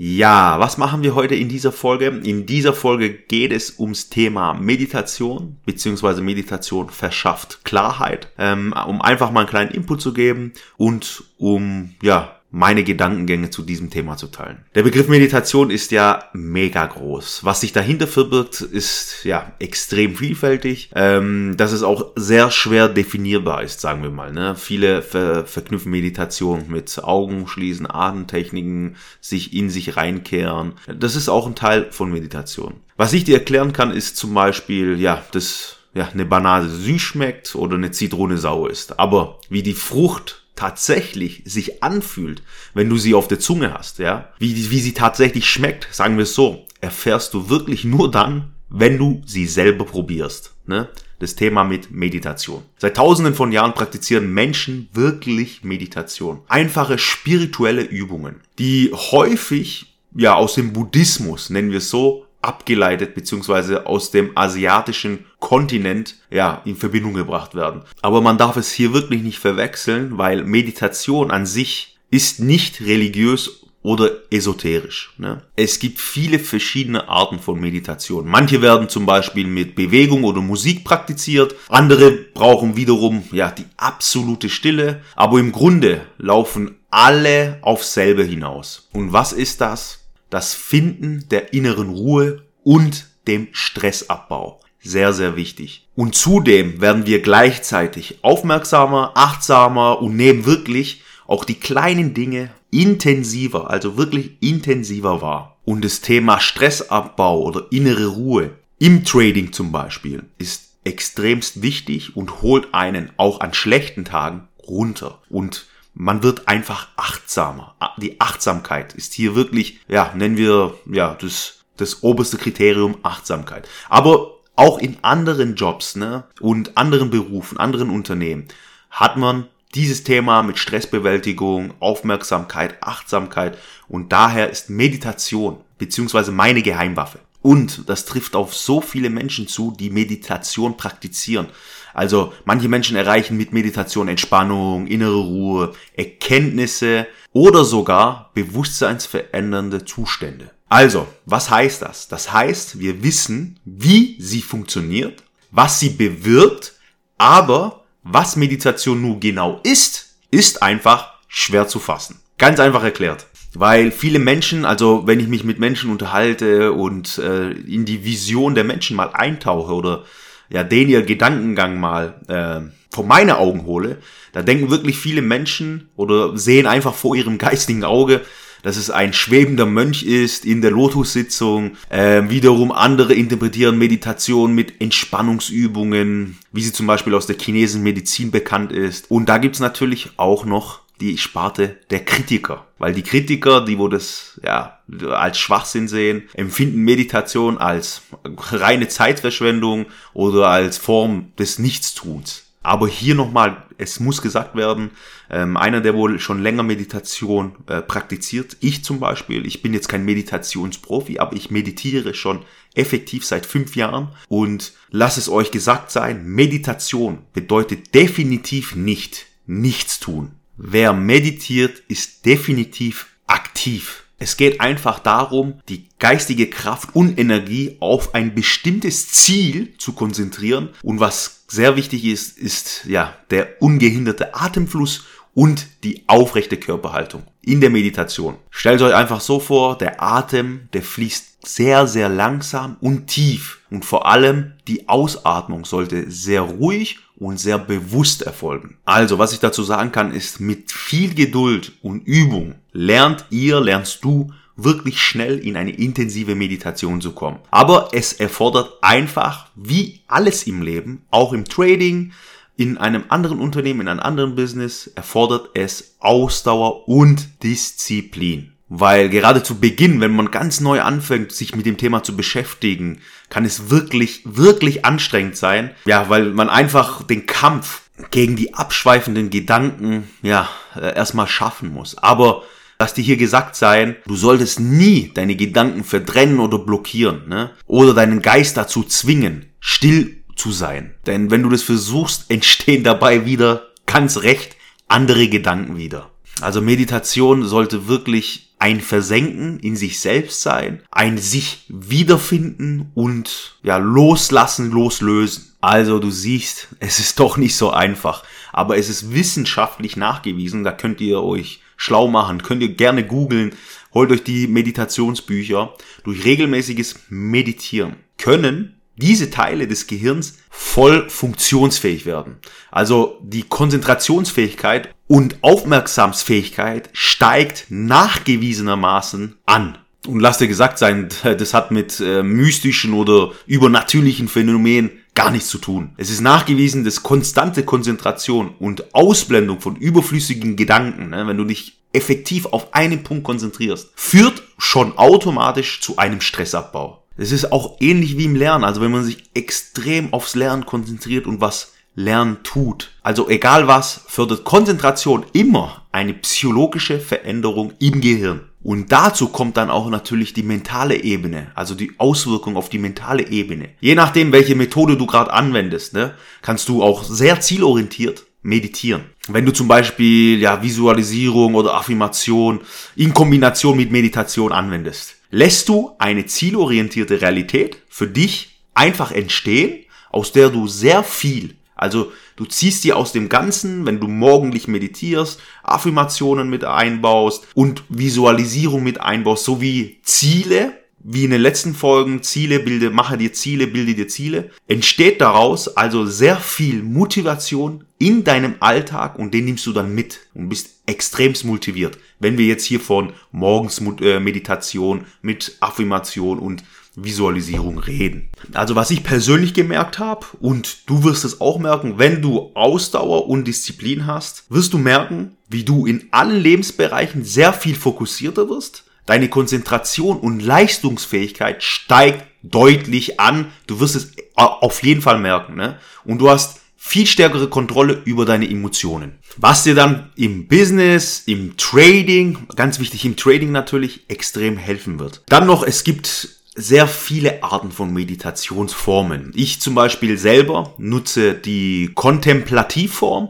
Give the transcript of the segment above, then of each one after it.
Ja, was machen wir heute in dieser Folge? In dieser Folge geht es ums Thema Meditation, beziehungsweise Meditation verschafft Klarheit, ähm, um einfach mal einen kleinen Input zu geben und um, ja, meine Gedankengänge zu diesem Thema zu teilen. Der Begriff Meditation ist ja mega groß. Was sich dahinter verbirgt, ist ja extrem vielfältig, ähm, dass es auch sehr schwer definierbar ist, sagen wir mal. Ne? Viele ver verknüpfen Meditation mit Augen schließen, Atemtechniken, sich in sich reinkehren. Das ist auch ein Teil von Meditation. Was ich dir erklären kann, ist zum Beispiel, ja, das ja, eine Banane süß schmeckt oder eine Zitrone sauer ist. Aber wie die Frucht tatsächlich sich anfühlt, wenn du sie auf der Zunge hast, ja, wie, wie sie tatsächlich schmeckt, sagen wir es so, erfährst du wirklich nur dann, wenn du sie selber probierst. Ne? Das Thema mit Meditation. Seit tausenden von Jahren praktizieren Menschen wirklich Meditation. Einfache spirituelle Übungen, die häufig ja aus dem Buddhismus, nennen wir es so, abgeleitet beziehungsweise aus dem asiatischen Kontinent ja in Verbindung gebracht werden. Aber man darf es hier wirklich nicht verwechseln, weil Meditation an sich ist nicht religiös oder esoterisch. Ne? Es gibt viele verschiedene Arten von Meditation. Manche werden zum Beispiel mit Bewegung oder Musik praktiziert, andere brauchen wiederum ja die absolute Stille, aber im Grunde laufen alle auf selbe hinaus. Und was ist das? Das Finden der inneren Ruhe und dem Stressabbau. Sehr, sehr wichtig. Und zudem werden wir gleichzeitig aufmerksamer, achtsamer und nehmen wirklich auch die kleinen Dinge intensiver, also wirklich intensiver wahr. Und das Thema Stressabbau oder innere Ruhe im Trading zum Beispiel ist extremst wichtig und holt einen auch an schlechten Tagen runter. Und man wird einfach achtsamer. Die Achtsamkeit ist hier wirklich, ja, nennen wir, ja, das, das oberste Kriterium Achtsamkeit. Aber auch in anderen Jobs, ne, und anderen Berufen, anderen Unternehmen hat man dieses Thema mit Stressbewältigung, Aufmerksamkeit, Achtsamkeit und daher ist Meditation beziehungsweise meine Geheimwaffe. Und das trifft auf so viele Menschen zu, die Meditation praktizieren. Also manche Menschen erreichen mit Meditation Entspannung, innere Ruhe, Erkenntnisse oder sogar bewusstseinsverändernde Zustände. Also, was heißt das? Das heißt, wir wissen, wie sie funktioniert, was sie bewirkt, aber was Meditation nun genau ist, ist einfach schwer zu fassen. Ganz einfach erklärt. Weil viele Menschen, also wenn ich mich mit Menschen unterhalte und äh, in die Vision der Menschen mal eintauche oder ja, den ihr Gedankengang mal äh, vor meine Augen hole, da denken wirklich viele Menschen oder sehen einfach vor ihrem geistigen Auge, dass es ein schwebender Mönch ist in der Lotus-Sitzung. Äh, wiederum andere interpretieren Meditation mit Entspannungsübungen, wie sie zum Beispiel aus der chinesischen Medizin bekannt ist. Und da gibt's natürlich auch noch die Sparte der Kritiker. Weil die Kritiker, die wo das ja als Schwachsinn sehen, empfinden Meditation als reine Zeitverschwendung oder als Form des Nichtstuns. Aber hier nochmal, es muss gesagt werden, ähm, einer, der wohl schon länger Meditation äh, praktiziert, ich zum Beispiel, ich bin jetzt kein Meditationsprofi, aber ich meditiere schon effektiv seit fünf Jahren und lass es euch gesagt sein, Meditation bedeutet definitiv nicht nichts tun. Wer meditiert, ist definitiv aktiv. Es geht einfach darum, die geistige Kraft und Energie auf ein bestimmtes Ziel zu konzentrieren. Und was sehr wichtig ist, ist ja der ungehinderte Atemfluss und die aufrechte Körperhaltung in der Meditation. Stellt euch einfach so vor, der Atem, der fließt sehr, sehr langsam und tief. Und vor allem die Ausatmung sollte sehr ruhig und sehr bewusst erfolgen. Also, was ich dazu sagen kann, ist, mit viel Geduld und Übung lernt ihr, lernst du wirklich schnell in eine intensive Meditation zu kommen. Aber es erfordert einfach, wie alles im Leben, auch im Trading, in einem anderen Unternehmen, in einem anderen Business, erfordert es Ausdauer und Disziplin. Weil gerade zu Beginn, wenn man ganz neu anfängt, sich mit dem Thema zu beschäftigen, kann es wirklich, wirklich anstrengend sein. Ja, weil man einfach den Kampf gegen die abschweifenden Gedanken, ja, äh, erstmal schaffen muss. Aber Lass dir hier gesagt sein, du solltest nie deine Gedanken verdrennen oder blockieren, ne? Oder deinen Geist dazu zwingen, still zu sein. Denn wenn du das versuchst, entstehen dabei wieder ganz recht andere Gedanken wieder. Also Meditation sollte wirklich ein Versenken in sich selbst sein, ein sich wiederfinden und ja, loslassen, loslösen. Also du siehst, es ist doch nicht so einfach, aber es ist wissenschaftlich nachgewiesen, da könnt ihr euch schlau machen. Könnt ihr gerne googeln. Holt euch die Meditationsbücher. Durch regelmäßiges Meditieren können diese Teile des Gehirns voll funktionsfähig werden. Also die Konzentrationsfähigkeit und Aufmerksamsfähigkeit steigt nachgewiesenermaßen an. Und lasst dir gesagt sein, das hat mit äh, mystischen oder übernatürlichen Phänomenen gar nichts zu tun. Es ist nachgewiesen, dass konstante Konzentration und Ausblendung von überflüssigen Gedanken, ne, wenn du dich effektiv auf einen Punkt konzentrierst, führt schon automatisch zu einem Stressabbau. Es ist auch ähnlich wie im Lernen. Also wenn man sich extrem aufs Lernen konzentriert und was Lernen tut. Also egal was, fördert Konzentration immer eine psychologische Veränderung im Gehirn. Und dazu kommt dann auch natürlich die mentale Ebene, also die Auswirkung auf die mentale Ebene. Je nachdem, welche Methode du gerade anwendest, ne, kannst du auch sehr zielorientiert meditieren. Wenn du zum Beispiel ja, Visualisierung oder Affirmation in Kombination mit Meditation anwendest, lässt du eine zielorientierte Realität für dich einfach entstehen, aus der du sehr viel also du ziehst dir aus dem Ganzen, wenn du morgendlich meditierst, Affirmationen mit einbaust und Visualisierung mit einbaust, sowie Ziele, wie in den letzten Folgen, Ziele, bilde, mache dir Ziele, bilde dir Ziele, entsteht daraus also sehr viel Motivation in deinem Alltag und den nimmst du dann mit und bist extremst motiviert. Wenn wir jetzt hier von morgens äh, Meditation mit Affirmation und Visualisierung reden. Also was ich persönlich gemerkt habe und du wirst es auch merken, wenn du Ausdauer und Disziplin hast, wirst du merken, wie du in allen Lebensbereichen sehr viel fokussierter wirst. Deine Konzentration und Leistungsfähigkeit steigt deutlich an. Du wirst es auf jeden Fall merken. Ne? Und du hast viel stärkere Kontrolle über deine Emotionen. Was dir dann im Business, im Trading, ganz wichtig im Trading natürlich, extrem helfen wird. Dann noch, es gibt sehr viele Arten von Meditationsformen. Ich zum Beispiel selber nutze die Kontemplativform.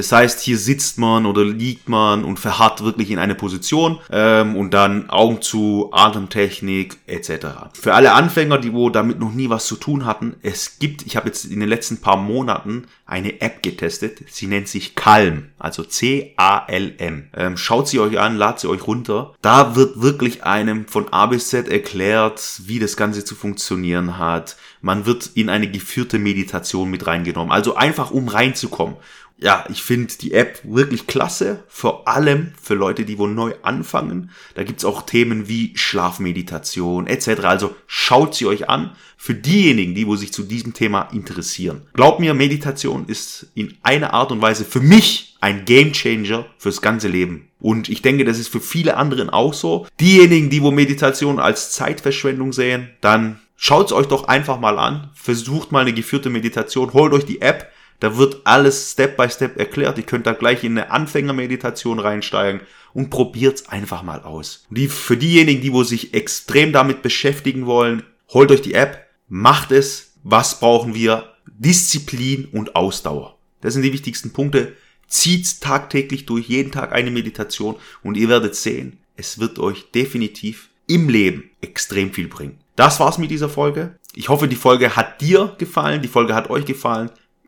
Das heißt, hier sitzt man oder liegt man und verharrt wirklich in eine Position ähm, und dann Augen zu, Atemtechnik etc. Für alle Anfänger, die wo damit noch nie was zu tun hatten, es gibt, ich habe jetzt in den letzten paar Monaten eine App getestet. Sie nennt sich Calm, also C-A-L-M. Ähm, schaut sie euch an, ladet sie euch runter. Da wird wirklich einem von A bis Z erklärt, wie das Ganze zu funktionieren hat. Man wird in eine geführte Meditation mit reingenommen. Also einfach um reinzukommen ja, ich finde die App wirklich klasse, vor allem für Leute, die wo neu anfangen. Da gibt's auch Themen wie Schlafmeditation etc. Also schaut sie euch an für diejenigen, die wo sich zu diesem Thema interessieren. Glaubt mir, Meditation ist in einer Art und Weise für mich ein Gamechanger fürs ganze Leben. Und ich denke, das ist für viele anderen auch so. Diejenigen, die wo Meditation als Zeitverschwendung sehen, dann schaut's euch doch einfach mal an. Versucht mal eine geführte Meditation, holt euch die App da wird alles Step by Step erklärt. Ihr könnt da gleich in eine Anfängermeditation reinsteigen und probiert's einfach mal aus. Die, für diejenigen, die wo sich extrem damit beschäftigen wollen, holt euch die App, macht es. Was brauchen wir? Disziplin und Ausdauer. Das sind die wichtigsten Punkte. Zieht's tagtäglich durch, jeden Tag eine Meditation und ihr werdet sehen, es wird euch definitiv im Leben extrem viel bringen. Das war's mit dieser Folge. Ich hoffe, die Folge hat dir gefallen, die Folge hat euch gefallen.